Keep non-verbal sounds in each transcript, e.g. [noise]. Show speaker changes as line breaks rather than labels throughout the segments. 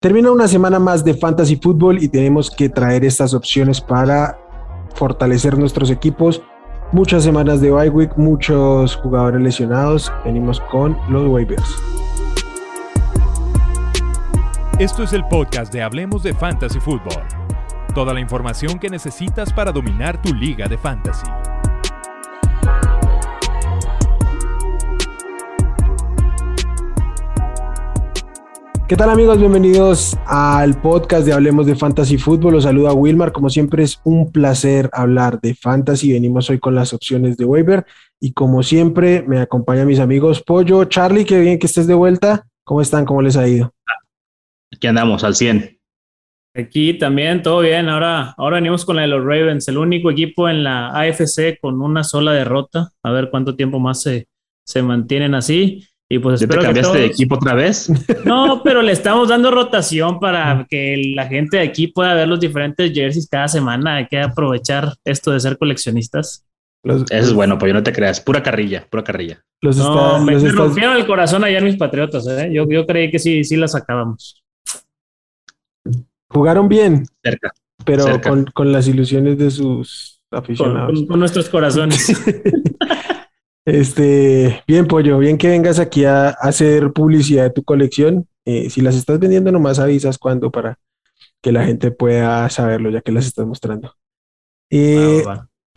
Termina una semana más de Fantasy Football y tenemos que traer estas opciones para fortalecer nuestros equipos. Muchas semanas de bye week, muchos jugadores lesionados. Venimos con los waivers.
Esto es el podcast de Hablemos de Fantasy Football. Toda la información que necesitas para dominar tu liga de fantasy.
¿Qué tal amigos? Bienvenidos al podcast de Hablemos de Fantasy Fútbol. Los saluda Wilmar. Como siempre es un placer hablar de Fantasy. Venimos hoy con las opciones de waiver y como siempre me acompañan mis amigos Pollo, Charlie, qué bien que estés de vuelta. ¿Cómo están? ¿Cómo les ha ido?
Aquí andamos al 100.
Aquí también todo bien. Ahora, ahora venimos con la de los Ravens, el único equipo en la AFC con una sola derrota. A ver cuánto tiempo más se, se mantienen así. Y pues
¿Ya te cambiaste de equipo otra vez? [laughs]
No, pero le estamos dando rotación para que la gente de aquí pueda ver los diferentes jerseys cada semana. Hay que aprovechar esto de ser coleccionistas.
Eso es bueno, pues yo no te creas. Pura carrilla, pura carrilla.
Los no, me, rompieron el corazón ayer mis patriotas. ¿eh? Yo, yo creí que sí, sí la sacábamos.
Jugaron bien.
Cerca.
Pero Con, con, las ilusiones de sus aficionados.
con nuestros corazones. [laughs] [laughs]
Este, bien, Pollo, bien que vengas aquí a, hacer publicidad de tu colección. Eh, si las estás vendiendo, nomás avisas cuándo para que la gente pueda saberlo, ya que las estás mostrando. Eh,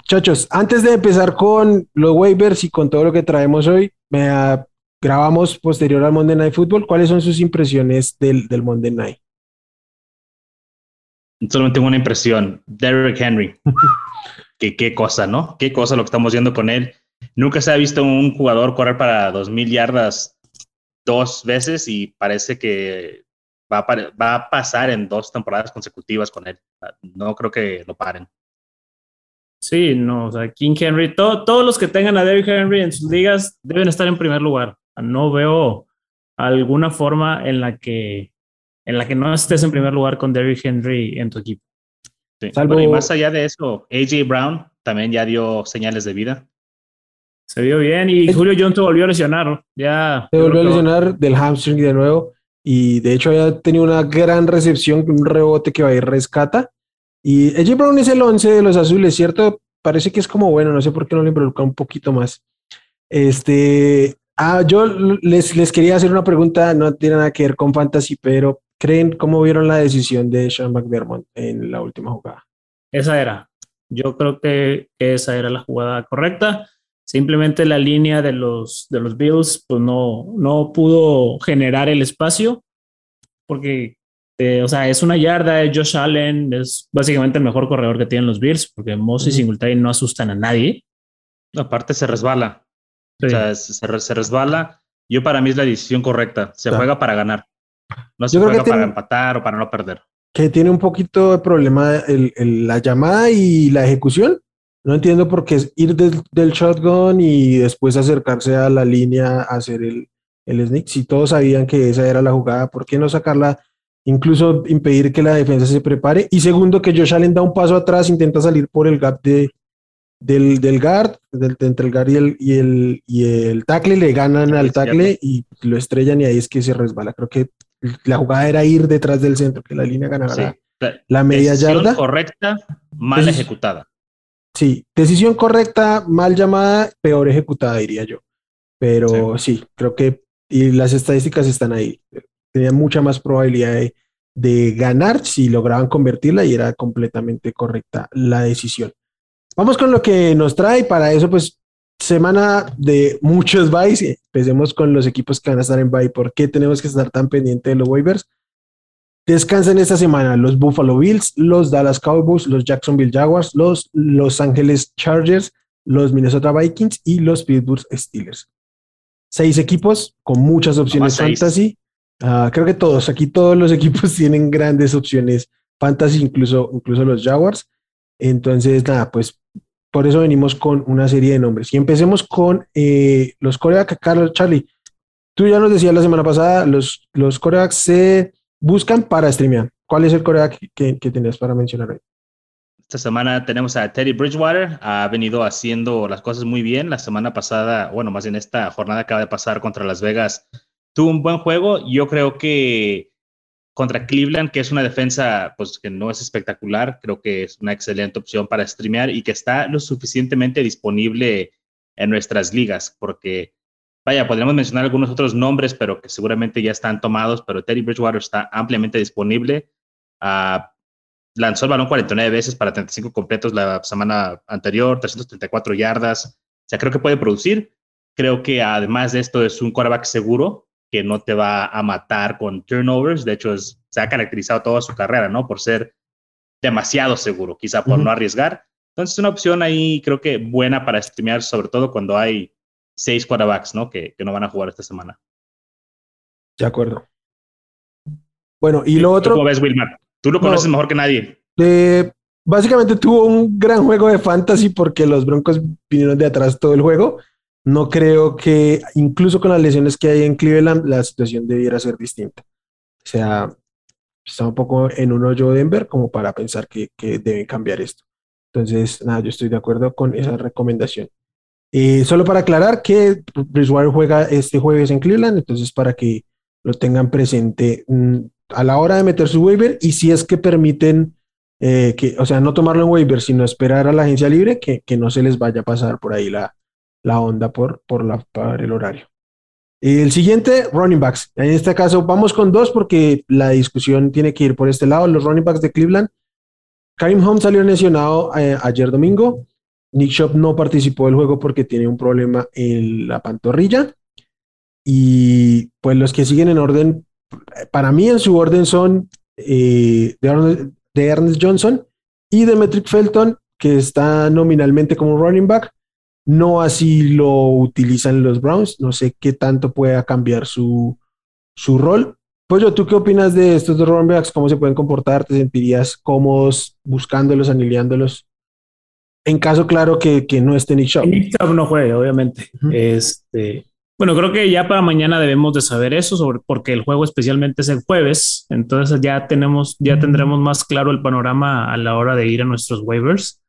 Chachos, antes de empezar con los waivers y con todo lo que traemos hoy, me, grabamos posterior al Monday Night Football. ¿Cuáles son sus impresiones del, del Monday Night?
Solamente tengo una impresión. Derrick Henry. [laughs] qué, qué cosa, ¿no? Qué cosa lo que estamos viendo con él Nunca se ha visto un jugador correr para 2.000 yardas dos veces y parece que va a, va a, pasar en dos temporadas consecutivas con él. No creo que lo paren.
Sí, no, o sea, King Henry, todos los que tengan a Derrick Henry en sus ligas deben estar en primer lugar. No veo alguna forma en la que en la que no estés en primer lugar con Derrick Henry en tu equipo.
y más allá de eso, AJ Brown también ya dio señales de vida.
Se vio bien y Julio Jones se volvió a lesionar. Ya,
se volvió a lesionar del hamstring de nuevo y de hecho había tenido una gran recepción, un rebote que va a ir rescata. Y AJ Brown es el 11 de los azules, ¿cierto? Parece que es como bueno, no sé por qué no le involucra un poquito más. Este, ah, yo les, les quería hacer una pregunta, no tiene nada que ver con fantasy, pero ¿creen cómo vieron la decisión de Sean McDermott en la última jugada?
Esa era. Yo creo que esa era la jugada correcta. Simplemente la línea de los, de los Bills pues no, no pudo generar el espacio porque, eh, o sea, es una yarda, es Josh Allen, es básicamente el mejor corredor que tienen los Bills porque Moss y Singletary no asustan a nadie.
Aparte se resbala. O sea, se, resbala. Yo para mí es la decisión correcta. Se juega para ganar. No se juega para empatar o para no perder.
Que tiene un poquito de problema el, la llamada y la ejecución no entiendo por qué es ir del, shotgun y después acercarse a la línea a hacer el, el sneak. Si todos sabían que esa era la jugada, ¿por qué no sacarla? Incluso impedir que la defensa se prepare. Y segundo, que Josh Allen da un paso atrás, intenta salir por el gap de, del, del guard, del, entre el guard y el, y el, y el tackle, le ganan al tackle y lo estrellan y ahí es que se resbala. Creo que la jugada era ir detrás del centro, que la línea ganara la, media yarda.
correcta, mal ejecutada.
Sí, decisión correcta, mal llamada, peor ejecutada, diría yo. Pero sí, creo que y las estadísticas están ahí. Tenía mucha más probabilidad de, ganar si lograban convertirla y era completamente correcta la decisión. Vamos con lo que nos trae. Para eso, pues, semana de muchos buys. Empecemos con los equipos que van a estar en buy. ¿Por qué tenemos que estar tan pendientes de los waivers? Descansan esta semana los Buffalo Bills, los Dallas Cowboys, los Jacksonville Jaguars, los Los Angeles Chargers, los Minnesota Vikings y los Pittsburgh Steelers. Seis equipos con muchas opciones fantasy. Ah, creo que todos, aquí todos los [laughs] equipos tienen grandes opciones fantasy, incluso, incluso los Jaguars. Entonces, nada, pues por eso venimos con una serie de nombres. Y empecemos con eh, los corebacks. Carlos Charlie, tú ya nos decías la semana pasada, los, los corebacks se buscan para streamear. ¿Cuál es el coreback que, que tenías para mencionar hoy?
Esta semana tenemos a Teddy Bridgewater, ha venido haciendo las cosas muy bien. La semana pasada, bueno, más bien esta jornada acaba de pasar contra Las Vegas, tuvo un buen juego. Yo creo que contra Cleveland, que es una defensa pues que no es espectacular, creo que es una excelente opción para streamear y que está lo suficientemente disponible en nuestras ligas, porque vaya, podríamos mencionar algunos otros nombres, pero que seguramente ya están tomados, pero Teddy Bridgewater está ampliamente disponible. Uh, lanzó el balón 49 veces para 35 completos la semana anterior, 334 yardas. O sea, creo que puede producir. Creo que además de esto es un quarterback seguro que no te va a matar con turnovers. De hecho, se ha caracterizado toda su carrera, ¿no? Por ser demasiado seguro, quizá por no arriesgar. Entonces, es una opción ahí, creo que buena para streamear, sobre todo cuando hay seis quarterbacks, ¿no? Que, que no van a jugar esta semana.
De acuerdo. Bueno, y lo otro.
¿Cómo ves, Wilmar? Tú lo conoces mejor que nadie.
Eh, básicamente tuvo un gran juego de fantasy porque los Broncos vinieron de atrás todo el juego. No creo que, incluso con las lesiones que hay en Cleveland, la situación debiera ser distinta. O sea, está un poco en un hoyo Denver como para pensar que, que deben cambiar esto. Entonces, nada, yo estoy de acuerdo con esa recomendación. Eh, solo para aclarar que Bridgewater juega este jueves en Cleveland, entonces para que lo tengan presente mm, a la hora de meter su waiver y si es que permiten eh, que, o sea, no tomarlo en waiver, sino esperar a la agencia libre, que, que no se les vaya a pasar por ahí la, la onda por, por, la, por el horario. El siguiente, running backs. En este caso vamos con dos porque la discusión tiene que ir por este lado. Los running backs de Cleveland. Karim Hunt salió lesionado eh, ayer domingo. Nick Shop no participó del juego porque tiene un problema en la pantorrilla. Y pues los que siguen en orden, para mí en su orden son eh, de, Ernest Johnson y Demetric Felton, que está nominalmente como running back. No así lo utilizan los Browns. No sé qué tanto pueda cambiar su, su rol. Yo, ¿tú qué opinas de estos dos running backs? ¿Cómo se pueden comportar? ¿Te sentirías cómodos buscándolos, aniliándolos? En caso, claro, que, que no esté Nick Chubb.
Nick Chubb no juegue, obviamente. Este, bueno, creo que ya para mañana debemos de saber eso, sobre, porque el juego especialmente es el jueves. Entonces ya tenemos, ya tendremos más claro el panorama a la hora de ir a nuestros waivers.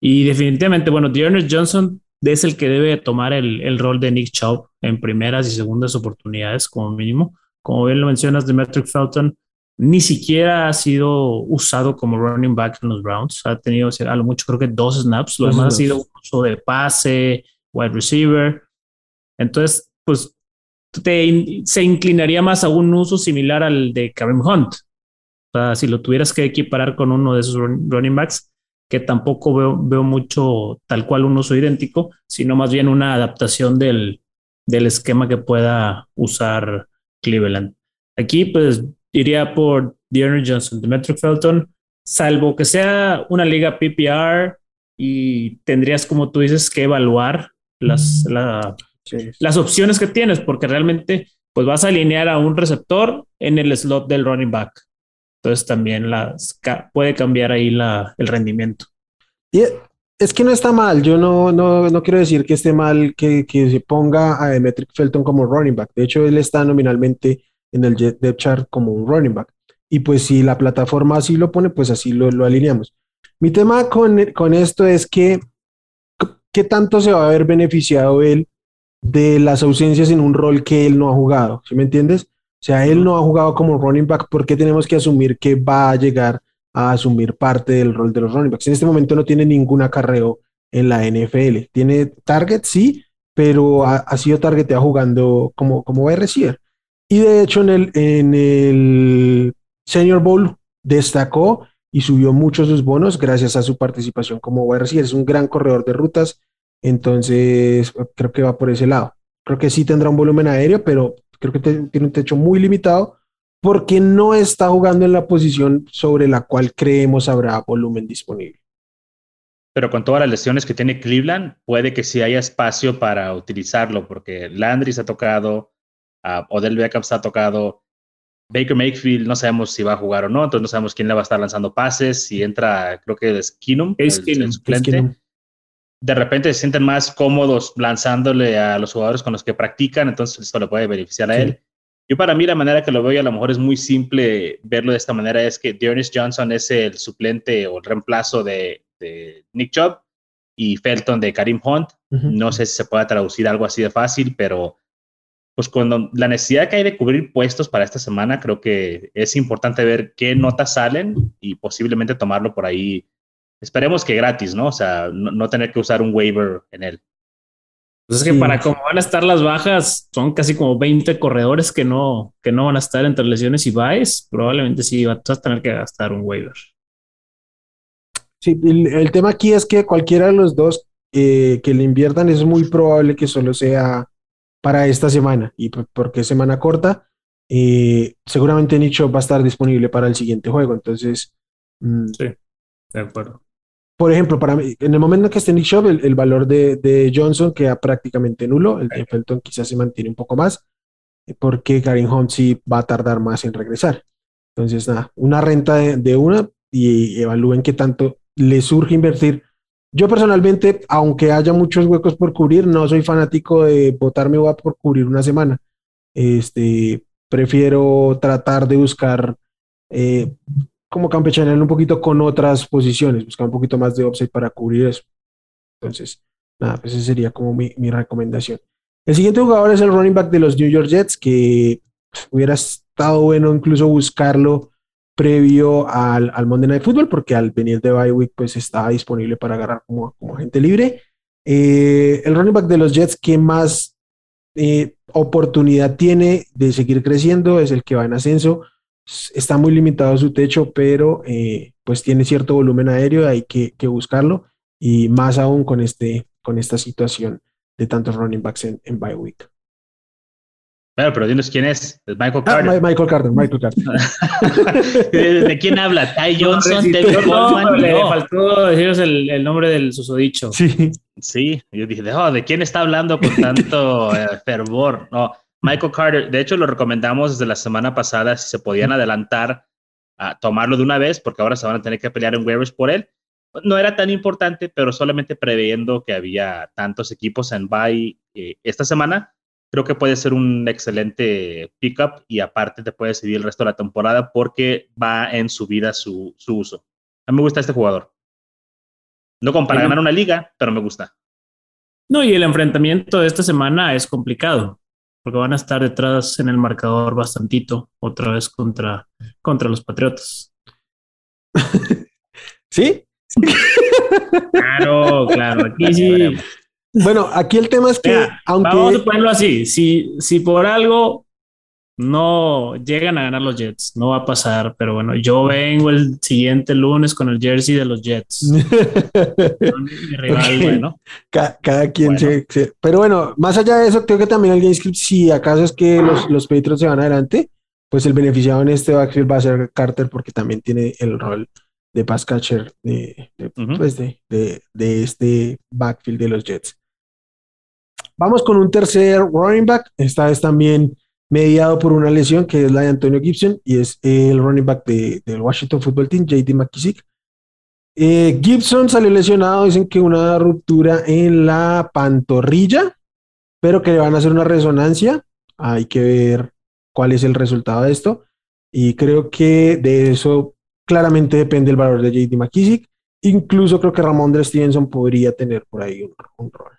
Y definitivamente, bueno, Dearness Johnson es el que debe tomar el, el, rol de Nick Chubb en primeras y segundas oportunidades, como mínimo. Como bien lo mencionas, Demetric Felton ni siquiera ha sido usado como running back en los Browns. Ha tenido a lo mucho, creo que dos snaps. Lo demás ha sido uso de pase, wide receiver. Entonces, pues se inclinaría más a un uso similar al de Kareem Hunt. O sea, si lo tuvieras que equiparar con uno de esos running backs, que tampoco veo, veo mucho tal cual un uso idéntico, sino más bien una adaptación del, del esquema que pueda usar Cleveland. Aquí, pues iría por Dearness Johnson, Demetric Felton, salvo que sea una liga PPR y tendrías, como tú dices, que evaluar las, las opciones que tienes, porque realmente pues vas a alinear a un receptor en el slot del running back. Entonces también las, puede cambiar ahí la, el rendimiento.
Y es que no está mal, yo no, no, no quiero decir que esté mal que, que se ponga a Demetric Felton como running back. De hecho, él está nominalmente en el depth chart como un running back. Y pues si la plataforma así lo pone, pues así lo, lo alineamos. Mi tema con, con esto es que, ¿qué tanto se va a haber beneficiado él de las ausencias en un rol que él no ha jugado? ¿Sí me entiendes? O sea, él no ha jugado como running back, ¿por qué tenemos que asumir que va a llegar a asumir parte del rol de los running backs? En este momento no tiene ningún acarreo en la NFL. Tiene target, sí, pero ha, ha sido targeteado jugando como, como wide receiver. Y de hecho en el, en el Senior Bowl destacó y subió muchos sus bonos gracias a su participación como wide. Es un gran corredor de rutas, entonces creo que va por ese lado. Creo que sí tendrá un volumen aéreo, pero creo que tiene un techo muy limitado porque no está jugando en la posición sobre la cual creemos habrá volumen disponible.
Pero con todas las lesiones que tiene Cleveland, puede que sí haya espacio para utilizarlo, porque Landry se ha tocado, uh, Odell Beckham está tocado. Baker Mayfield no sabemos si va a jugar o no, entonces no sabemos quién le va a estar lanzando pases. Si entra, creo que es Keenum, De repente se sienten más cómodos lanzándole a los jugadores con los que practican, entonces esto le puede beneficiar a él. Yo para mí la manera que lo veo y a lo mejor es muy simple verlo de esta manera es que Dearness Johnson es el suplente o el reemplazo de, Nick Chubb y Felton de Karim Hunt. No sé si se puede traducir algo así de fácil, pero pues cuando la necesidad que hay de cubrir puestos para esta semana, creo que es importante ver qué notas salen y posiblemente tomarlo por ahí. Esperemos que gratis, ¿no? O sea, no, tener que usar un waiver en él.
Pues es que para cómo van a estar las bajas, son casi como 20 corredores que no, que no van a estar entre lesiones y buys. Probablemente sí vas a tener que gastar un waiver.
Sí, el, tema aquí es que cualquiera de los dos eh, que le inviertan es muy probable que solo sea para esta semana. Y porque es semana corta, eh, seguramente Nicho va a estar disponible para el siguiente juego. Entonces,
mm, sí, de acuerdo.
Por ejemplo, para mí, en el momento en que esté Nick el, el valor de, de, Johnson queda prácticamente nulo. El de Felton quizás se mantiene un poco más, eh, porque Karim Hunt sí va a tardar más en regresar. Entonces, nada, una renta de, de una y evalúen qué tanto le surge invertir yo personalmente, aunque haya muchos huecos por cubrir, no soy fanático de botarme a por cubrir una semana. Este, prefiero tratar de buscar eh, como campechanear un poquito con otras posiciones, buscar un poquito más de upside para cubrir eso. Entonces, nada, pues esa sería como mi, mi recomendación. El siguiente jugador es el running back de los New York Jets, que hubiera estado bueno incluso buscarlo previo al, al, Monday Night Football, porque al venir de bye week, pues estaba disponible para agarrar como, como agente libre. Eh, el running back de los Jets que más eh, oportunidad tiene de seguir creciendo es el que va en ascenso. Está muy limitado su techo, pero eh, pues tiene cierto volumen aéreo, hay que, que, buscarlo. Y más aún con, este, con esta situación de tantos running backs en, en bye week.
Bueno, pero dinos quién es. Es Michael
ah, Carter. Michael Carter, Michael Carter. [laughs]
¿De, quién habla? Ty Johnson, Tevin
Coleman. Le faltó deciros el, el, nombre del susodicho.
Sí.
Sí, yo dije, oh, ¿de quién está hablando con tanto [laughs] eh, fervor? No, Michael Carter. De hecho, lo recomendamos desde la semana pasada si se podían adelantar a tomarlo de una vez, porque ahora se van a tener que pelear en waivers por él. No era tan importante, pero solamente previendo que había tantos equipos en bye eh, esta semana creo que puede ser un excelente pickup y aparte te puede seguir el resto de la temporada porque va en subida su, su uso. A mí me gusta este jugador. No como para ganar una liga, pero me gusta.
No, y el enfrentamiento de esta semana es complicado, porque van a estar detrás en el marcador bastantito, otra vez contra, contra los Patriotas. [laughs]
¿Sí? [laughs]
Claro, claro, aquí sí.
Bueno, aquí el tema es que, aunque.
Vamos a ponerlo así: si, si por algo no llegan a ganar los Jets, no va a pasar, pero bueno, yo vengo el siguiente lunes con el jersey de los Jets. [laughs]
Mi rival, bueno. Cada, quien Se, Pero bueno, más allá de eso, creo que también el GameScript, si acaso es que los, los Patriots se van adelante, pues el beneficiado en este backfield va a ser Carter porque también tiene el rol de pass catcher de, pues de, de, este backfield de los Jets. Vamos con un tercer running back, esta vez también mediado por una lesión que es la de Antonio Gibson y es el running back del Washington Football Team, JD McKissick. Eh, Gibson salió lesionado, dicen que una ruptura en la pantorrilla, pero que le van a hacer una resonancia. Hay que ver cuál es el resultado de esto. Y creo que de eso claramente depende el valor de JD McKissick. Incluso creo que Ramón Stevenson podría tener por ahí un rol.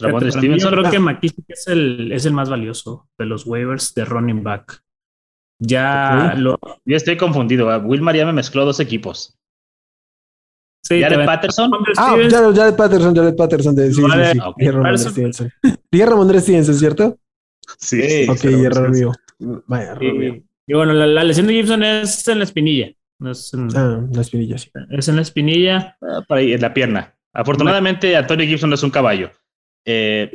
Yo creo que McKissick es el, es el más valioso de los waivers de running back. Ya lo.
Yo estoy confundido. Wilmar ya me mezcló dos equipos. Sí, Jared Patterson.
Ah, Jared, Patterson, Jared Patterson. De, sí, vale, [laughs] sí, sí. Okay. Ramón Stevenson. Dije Ramón Stevenson, ¿cierto?
Sí.
Ok, error mío. Vaya, error mío.
Y bueno, la, la, lesión de Gibson es en la espinilla.
es en, ah, la espinilla, sí.
Es en la espinilla.
Ah, para ahí, en la pierna. Afortunadamente, Antonio Gibson no es un caballo. Eh,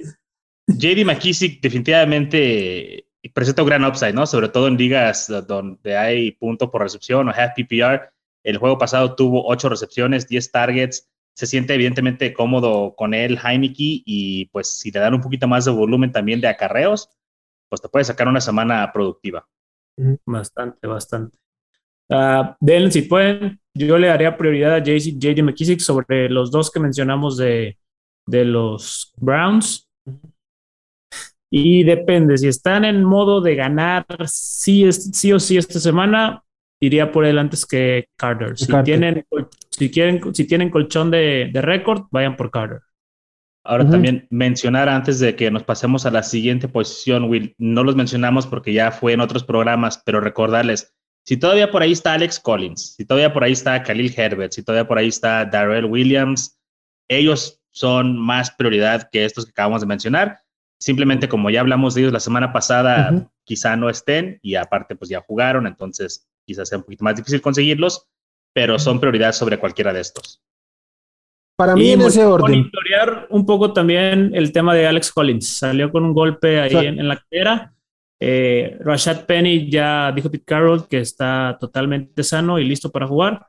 JD McKissick definitivamente presenta un gran upside, ¿no? Sobre todo en ligas donde hay punto por recepción o half PPR. El juego pasado tuvo ocho recepciones, 10 targets. Se siente evidentemente cómodo con él, Heineke, y pues si le dan un poquito más de volumen también de acarreos, pues te puede sacar una semana productiva.
Bastante, bastante. Uh, si pueden, yo le daría prioridad a JD McKissick sobre los dos que mencionamos de, de los Browns. Y depende, si están en modo de ganar sí, sí o sí esta semana, iría por él antes que Carter. Si, Tienen, si, quieren, si tienen colchón de, de récord, vayan por Carter.
Ahora también mencionar antes de que nos pasemos a la siguiente posición, Will, no los mencionamos porque ya fue en otros programas, pero recordarles, si todavía por ahí está Alex Collins, si todavía por ahí está Khalil Herbert, si todavía por ahí está Darrell Williams, ellos son más prioridad que estos que acabamos de mencionar. Simplemente como ya hablamos de ellos la semana pasada, quizá no estén y aparte pues ya jugaron, entonces quizás sea un poquito más difícil conseguirlos, pero son prioridad sobre cualquiera de estos.
Para mí en ese orden. Monitorear un poco también el tema de Alex Collins. Salió con un golpe ahí en, la cartera. Eh, Rashad Penny ya dijo Pete Carroll que está totalmente sano y listo para jugar.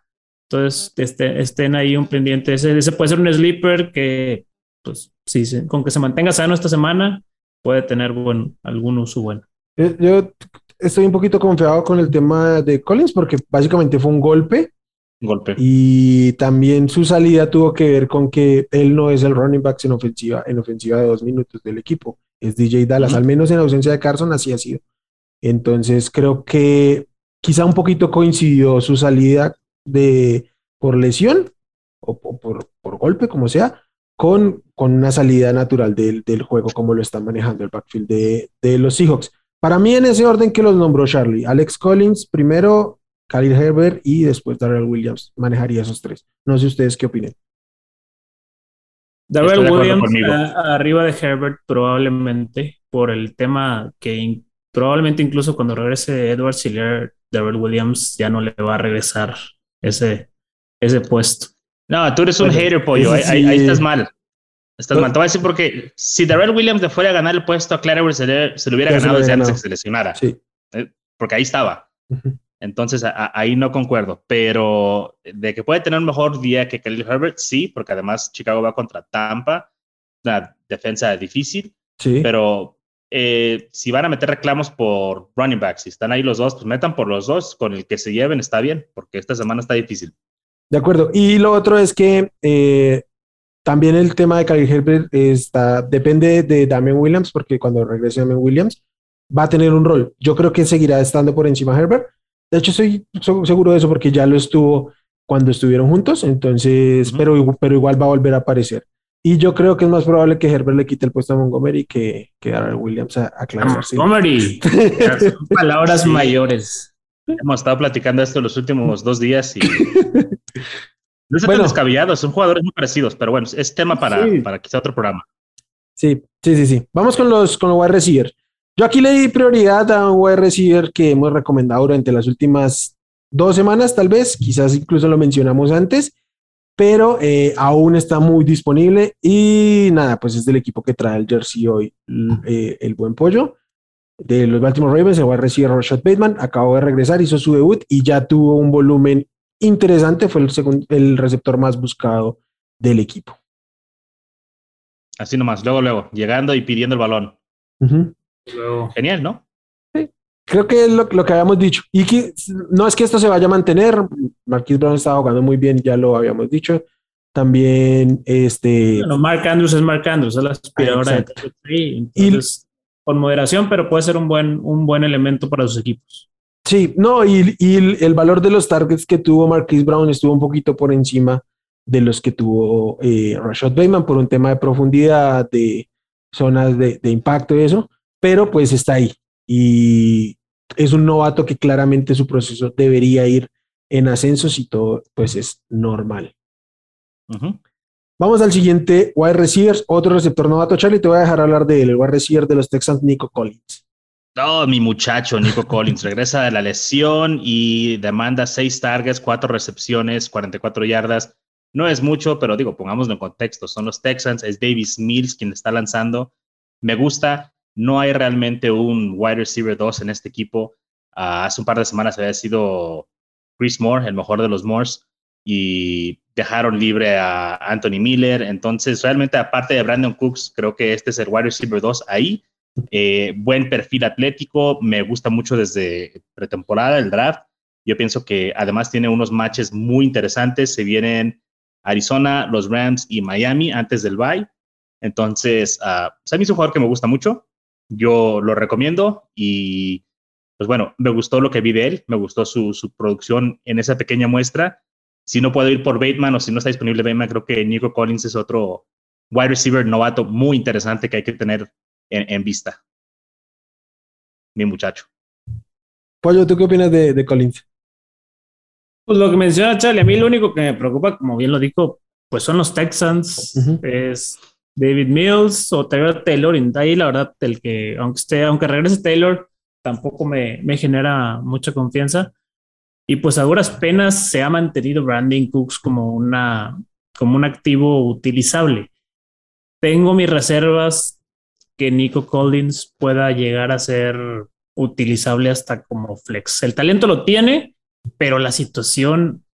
Entonces este, estén ahí un pendiente. Ese, ese puede ser un sleeper que, pues, sí, con que se mantenga sano esta semana, puede tener buen, algún uso bueno.
Yo estoy un poquito confiado con el tema de Collins porque básicamente fue un golpe
golpe.
Y también su salida tuvo que ver con que él no es el running back en ofensiva, en ofensiva de dos minutos del equipo. Es DJ Dallas, al menos en ausencia de Carson así ha sido. Entonces creo que quizá un poquito coincidió su salida de por lesión o, por, por, golpe, como sea, con, con una salida natural del, del, juego, como lo está manejando el backfield de, de los Seahawks. Para mí, en ese orden que los nombró Charlie, Alex Collins primero, Khalil Herbert y después Darrell Williams. Manejaría esos tres. No sé ustedes qué opinan.
Darrell Williams arriba de Herbert probablemente por el tema que probablemente incluso cuando regrese Edward Siller, Darrell Williams ya no le va a regresar ese, ese puesto.
No, tú eres un hater, pollo. Ahí, estás mal. Estás mal. Te voy a decir porque si Darrell Williams le fuera a ganar el puesto a Claire, se le, se hubiera ganado desde antes de que se lesionara. Sí. Eh, porque ahí estaba. Entonces ahí no concuerdo, pero de que puede tener un mejor día que Khalil Herbert, sí, porque además Chicago va contra Tampa, una defensa difícil, sí. pero eh, si van a meter reclamos por running backs, si están ahí los dos, pues metan por los dos, con el que se lleven está bien, porque esta semana está difícil.
De acuerdo, y lo otro es que eh, también el tema de Khalil Herbert está, depende de Damian Williams, porque cuando regrese Damian Williams va a tener un rol. Yo creo que seguirá estando por encima de Herbert, de hecho, estoy seguro de eso porque ya lo estuvo cuando estuvieron juntos, entonces, pero, pero igual va a volver a aparecer. Y yo creo que es más probable que Herbert le quite el puesto a Montgomery que, que Darrell Williams a, a
Montgomery. [laughs] palabras mayores.
Hemos estado platicando esto los últimos dos días y [laughs] no son bueno, descabellados, son jugadores muy parecidos, pero bueno, es tema para, para quizá otro programa.
Sí, sí, sí, sí. Vamos con los, con los wide receivers. Yo aquí le di prioridad a un wide receiver que hemos recomendado durante las últimas dos semanas, tal vez, quizás incluso lo mencionamos antes, pero eh, aún está muy disponible y nada, pues es del equipo que trae el jersey hoy, eh, el buen pollo de los Baltimore Ravens, el wide receiver Rashad Bateman, acabó de regresar, hizo su debut y ya tuvo un volumen interesante, fue el, segundo, el receptor más buscado del equipo.
Así nomás, luego, luego, llegando y pidiendo el balón. Genial, ¿no?
Sí. Creo que es lo, que habíamos dicho. Y que no es que esto se vaya a mantener. Marquis Brown estaba jugando muy bien, ya lo habíamos dicho. También, este.
Bueno, Mark Andrews es Mark Andrews, es la aspiradora de entonces, con moderación, pero puede ser un buen, un buen elemento para sus equipos.
Sí, no, y, el valor de los targets que tuvo Marquis Brown estuvo un poquito por encima de los que tuvo eh, Rashad Bateman por un tema de profundidad, de zonas de, de impacto y eso pero pues está ahí y es un novato que claramente su proceso debería ir en ascenso y todo pues es normal. Vamos al siguiente wide receivers, otro receptor novato. Charlie, te voy a dejar hablar de él, el wide receiver de los Texans, Nico Collins.
Oh, mi muchacho, Nico Collins, regresa de la lesión y demanda seis targets, cuatro recepciones, 44 yardas. No es mucho, pero digo, pongámoslo en contexto. Son los Texans, es Davis Mills quien está lanzando. Me gusta. No hay realmente un wide receiver 2 en este equipo. Ah, hace un par de semanas había sido Chris Moore, el mejor de los Moores, y dejaron libre a Anthony Miller. Entonces, realmente, aparte de Brandon Cooks, creo que este es el wide receiver 2 ahí. Eh, buen perfil atlético, me gusta mucho desde pretemporada, el draft. Yo pienso que además tiene unos matches muy interesantes. Se vienen Arizona, los Rams y Miami antes del bye. Entonces, uh, a mí es un jugador que me gusta mucho. Yo lo recomiendo y, pues bueno, me gustó lo que vi de él, me gustó su, su producción en esa pequeña muestra. Si no puedo ir por Bateman o si no está disponible Bateman, creo que Nico Collins es otro wide receiver novato muy interesante que hay que tener en, vista. Mi muchacho.
Pollo, ¿tú qué opinas de, Collins?
Pues lo que menciona Charlie, a mí lo único que me preocupa, como bien lo dijo, pues son los Texans, es David Mills o Taylor Taylor, y ahí la verdad, el que, aunque esté, aunque regrese Taylor, tampoco me, me genera mucha confianza. Y pues a duras penas se ha mantenido Brandon Cooks como, una, como un activo utilizable. Tengo mis reservas que Nico Collins pueda llegar a ser utilizable hasta como flex. El talento lo tiene, pero la situación,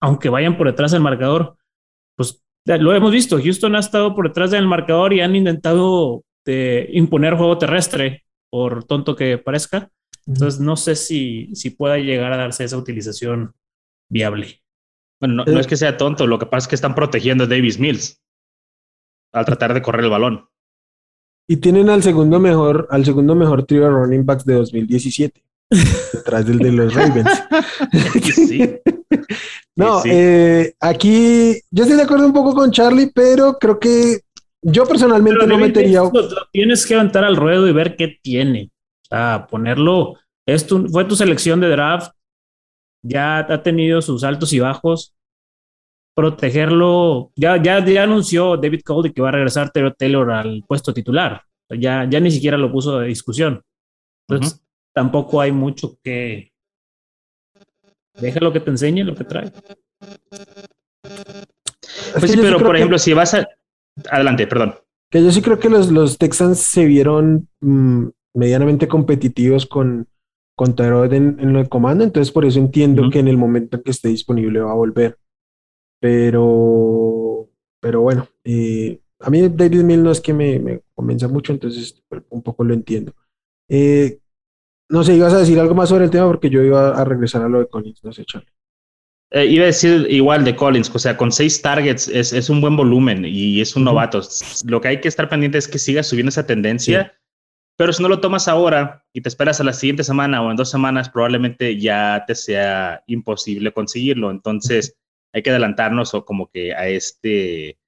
aunque vayan por detrás del marcador, pues lo hemos visto. Houston ha estado por detrás del marcador y han intentado eh, imponer juego terrestre, por tonto que parezca. Entonces, no sé si, si pueda llegar a darse esa utilización viable.
Bueno, no, es que sea tonto, lo que pasa es que están protegiendo a Davis Mills al tratar de correr el balón.
Y tienen al segundo mejor, al segundo mejor trio de running backs de 2017, [laughs] detrás del de los Ravens. [laughs] no, eh, aquí yo estoy de acuerdo un poco con Charlie, pero creo que yo personalmente no metería.
tienes que aventar al ruedo y ver qué tiene. O sea, ponerlo, es fue tu selección de draft, ya ha tenido sus altos y bajos. Protegerlo, ya, ya, ya anunció David Cole que va a regresar Taylor Taylor al puesto titular. Ya, ya ni siquiera lo puso de discusión. Entonces, tampoco hay mucho que. Déjalo que te enseñe lo que trae.
Pues sí, pero por ejemplo, si vas a. Adelante, perdón.
Que yo sí creo que los, los Texans se vieron mm, medianamente competitivos con, con Tyrod en, en, lo de comando, entonces por eso entiendo que en el momento en que esté disponible va a volver. Pero, pero bueno, eh, a mí David Mill no es que me, me convenza mucho, entonces un poco lo entiendo. Eh, no sé, ibas a decir algo más sobre el tema porque yo iba a regresar a lo de Collins, no sé, Charlie.
Eh, iba a decir igual de Collins, o sea, con seis targets es, es un buen volumen y es un novato. Lo que hay que estar pendiente es que siga subiendo esa tendencia. Pero si no lo tomas ahora y te esperas a la siguiente semana o en dos semanas, probablemente ya te sea imposible conseguirlo. Entonces hay que adelantarnos o como que a este,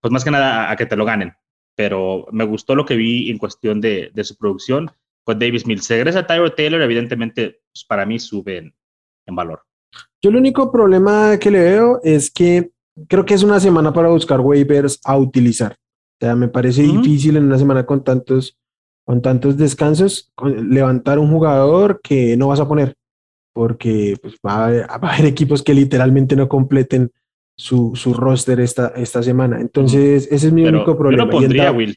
pues más que nada a, que te lo ganen. Pero me gustó lo que vi en cuestión de, su producción con Davis Mills. Si regresa Tyro Taylor, evidentemente, pues para mí suben en valor.
Yo el único problema que le veo es que creo que es una semana para buscar waivers a utilizar. O sea, me parece difícil en una semana con tantos con tantos descansos, levantar un jugador que no vas a poner, porque pues, va, a haber, equipos que literalmente no completen su, su roster esta, esta semana. Entonces, ese es mi único problema.
Yo lo pondría, Will.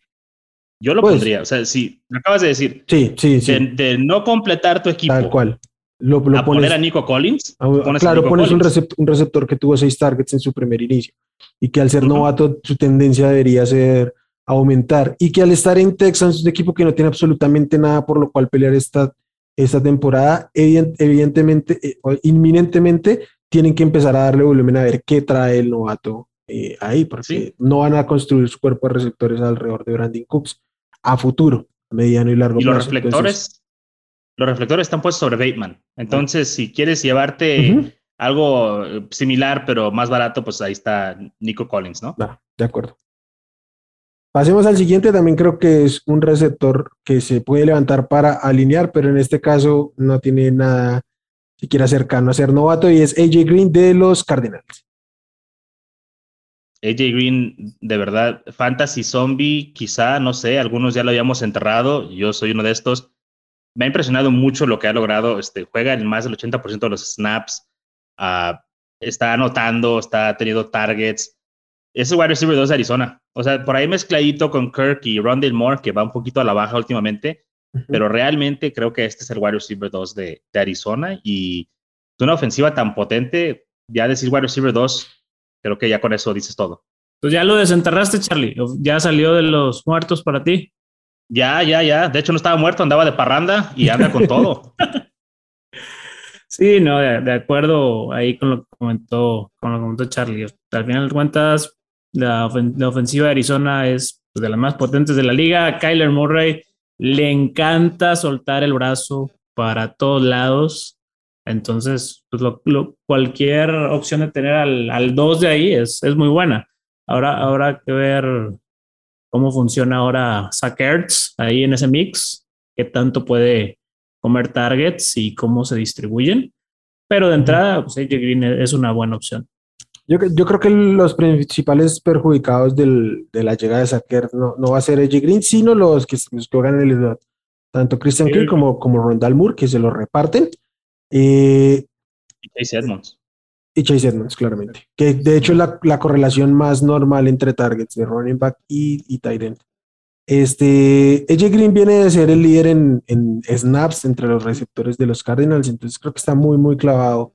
Yo lo pues pondría. O sea, si me acabas de decir.
Sí, sí, sí.
De, no completar tu equipo.
Tal cual.
Lo, lo a poner a Nico Collins.
claro, pones Un, receptor, un receptor que tuvo seis targets en su primer inicio y que al ser novato su tendencia debería ser aumentar y que al estar en Texas, un equipo que no tiene absolutamente nada por lo cual pelear esta, esta temporada, evidentemente, eh, inminentemente, tienen que empezar a darle volumen a ver qué trae el novato eh, ahí, porque no van a construir su cuerpo de receptores alrededor de Brandon Cooks a futuro, a mediano y largo
¿Y Los reflectores, los reflectores están puestos sobre Bateman. Entonces, si quieres llevarte algo similar, pero más barato, pues ahí está Nico Collins, ¿no?
de acuerdo. Pasemos al siguiente, también creo que es un receptor que se puede levantar para alinear, pero en este caso no tiene nada siquiera cercano a ser novato y es AJ Green de los Cardinals.
AJ Green, de verdad, Fantasy Zombie, quizá, no sé, algunos ya lo habíamos enterrado, yo soy uno de estos. Me ha impresionado mucho lo que ha logrado, este, juega en más del 80% de los snaps, ah, está anotando, está teniendo targets, es el wide receiver 2 de Arizona. O sea, por ahí mezcladito con Kirk y Rondell Moore, que va un poquito a la baja últimamente, pero realmente creo que este es el wide receiver 2 de, Arizona y una ofensiva tan potente, ya decir wide receiver 2, creo que ya con eso dices todo.
Pues ya lo desenterraste, Charlie. Ya salió de los muertos para ti.
Ya, ya, ya. De hecho, no estaba muerto, andaba de parranda y anda con todo. [laughs]
Sí, no, de, acuerdo ahí con lo que comentó, con lo que comentó Charlie. Al final de cuentas, la, ofensiva de Arizona es pues, de las más potentes de la liga. Kyler Murray le encanta soltar el brazo para todos lados. Entonces, pues cualquier opción de tener al 2 de ahí es, es muy buena. Ahora habrá que ver cómo funciona ahora Sackers ahí en ese mix, qué tanto puede comer targets y cómo se distribuyen. Pero de entrada, pues AJ Green es una buena opción.
Yo, yo creo que los principales perjudicados del, de la llegada de Sackers no, no va a ser AJ Green, sino los que, los que juegan en el tanto Christian Kirk como, como Rondal Moore, que se lo reparten. Eh,
y Chase Edmonds.
Y Chase Edmonds, claramente. Que de hecho es la, la, correlación más normal entre targets de running back y, y tight end. Este, AJ Green viene de ser el líder en, en, snaps entre los receptores de los Cardinals, entonces creo que está muy, muy clavado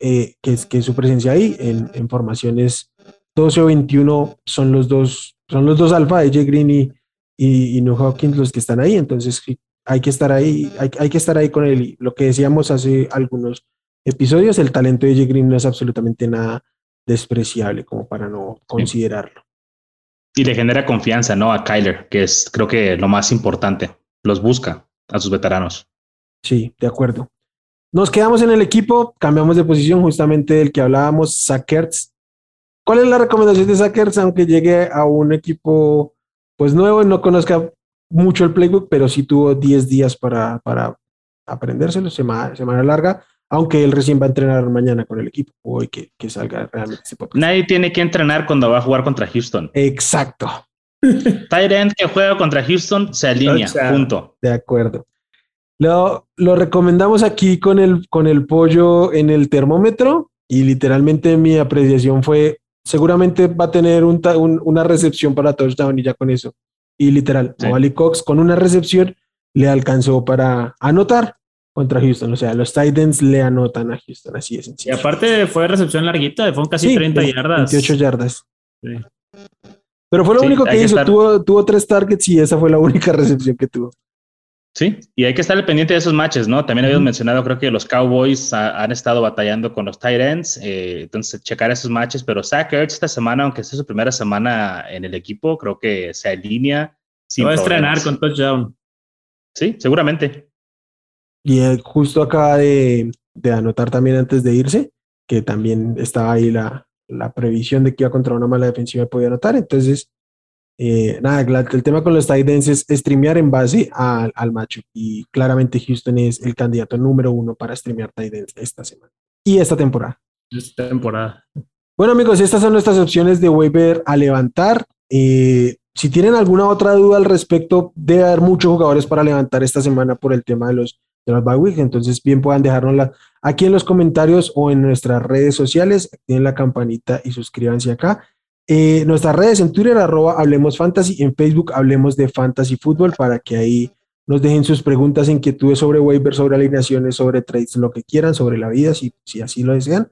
eh, que, es, que su presencia ahí en, en, formaciones 12 o 21 son los dos, son los dos alfa, AJ Green y, y, y New Hawkins los que están ahí, entonces hay que estar ahí, hay, hay que estar ahí con él. Lo que decíamos hace algunos episodios, el talento de AJ Green no es absolutamente nada despreciable como para no considerarlo.
Y le genera confianza, ¿no? A Kyler, que es creo que lo más importante. Los busca a sus veteranos.
Sí, de acuerdo. Nos quedamos en el equipo, cambiamos de posición justamente del que hablábamos, Sackers. ¿Cuál es la recomendación de Sackers? Aunque llegue a un equipo pues nuevo y no conozca mucho el playbook, pero sí tuvo 10 días para, para aprendérselo, semana, semana larga aunque él recién va a entrenar mañana con el equipo, hoy que, que salga realmente ese.
Nadie tiene que entrenar cuando va a jugar contra Houston.
Exacto. [laughs]
Tyrant que juega contra Houston se alinea, o sea, punto.
De acuerdo. Lo, lo, recomendamos aquí con el, con el pollo en el termómetro y literalmente mi apreciación fue, seguramente va a tener un, un, una recepción para touchdown y ya con eso. Y literal, sí. Cox con una recepción le alcanzó para anotar contra Houston. O sea, los Titans le anotan a Houston, así es.
Y aparte fue recepción larguita, fueron casi sí, 30 yardas.
28 yardas. Sí. Pero fue lo único que hizo. Tuvo, tuvo tres targets y esa fue la única [laughs] recepción que tuvo.
Sí, y hay que estar pendiente de esos matches, ¿no? También habíamos uh -huh. mencionado, creo que los Cowboys ha, han estado batallando con los Titans, eh, entonces checar esos matches, pero Zach Ertz esta semana, aunque sea su primera semana en el equipo, creo que se alinea.
Se va a estrenar con touchdown.
Sí, seguramente.
Y él justo acaba de, de, anotar también antes de irse, que también estaba ahí la, la previsión de que iba contra una mala defensiva y podía anotar. Entonces, eh, nada, el tema con los Titans es streamear en base a, al macho. Y claramente Houston es el candidato número uno para streamear Titans esta semana y esta temporada.
Esta temporada.
Bueno, amigos, estas son nuestras opciones de waiver a levantar. Eh, si tienen alguna otra duda al respecto, debe haber muchos jugadores para levantar esta semana por el tema de los de los bye week. Entonces, bien puedan dejárnosla aquí en los comentarios o en nuestras redes sociales. Activen la campanita y suscríbanse acá. Eh, nuestras redes en Twitter, arroba Hablemos Fantasy, en Facebook Hablemos de Fantasy Fútbol para que ahí nos dejen sus preguntas, inquietudes sobre waivers, sobre alineaciones, sobre trades, lo que quieran, sobre la vida, si, si así lo desean.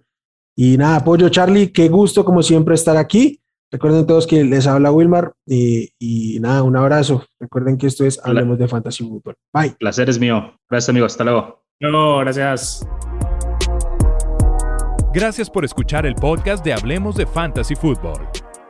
Y nada, apoyo Charlie, qué gusto como siempre estar aquí. Recuerden todos que les habla Wilmar y, y, nada, un abrazo. Recuerden que esto es Hablemos de Fantasy Football. Bye.
Placer es mío. Gracias amigos. Hasta luego.
No, gracias.
Gracias por escuchar el podcast de Hablemos de Fantasy Football.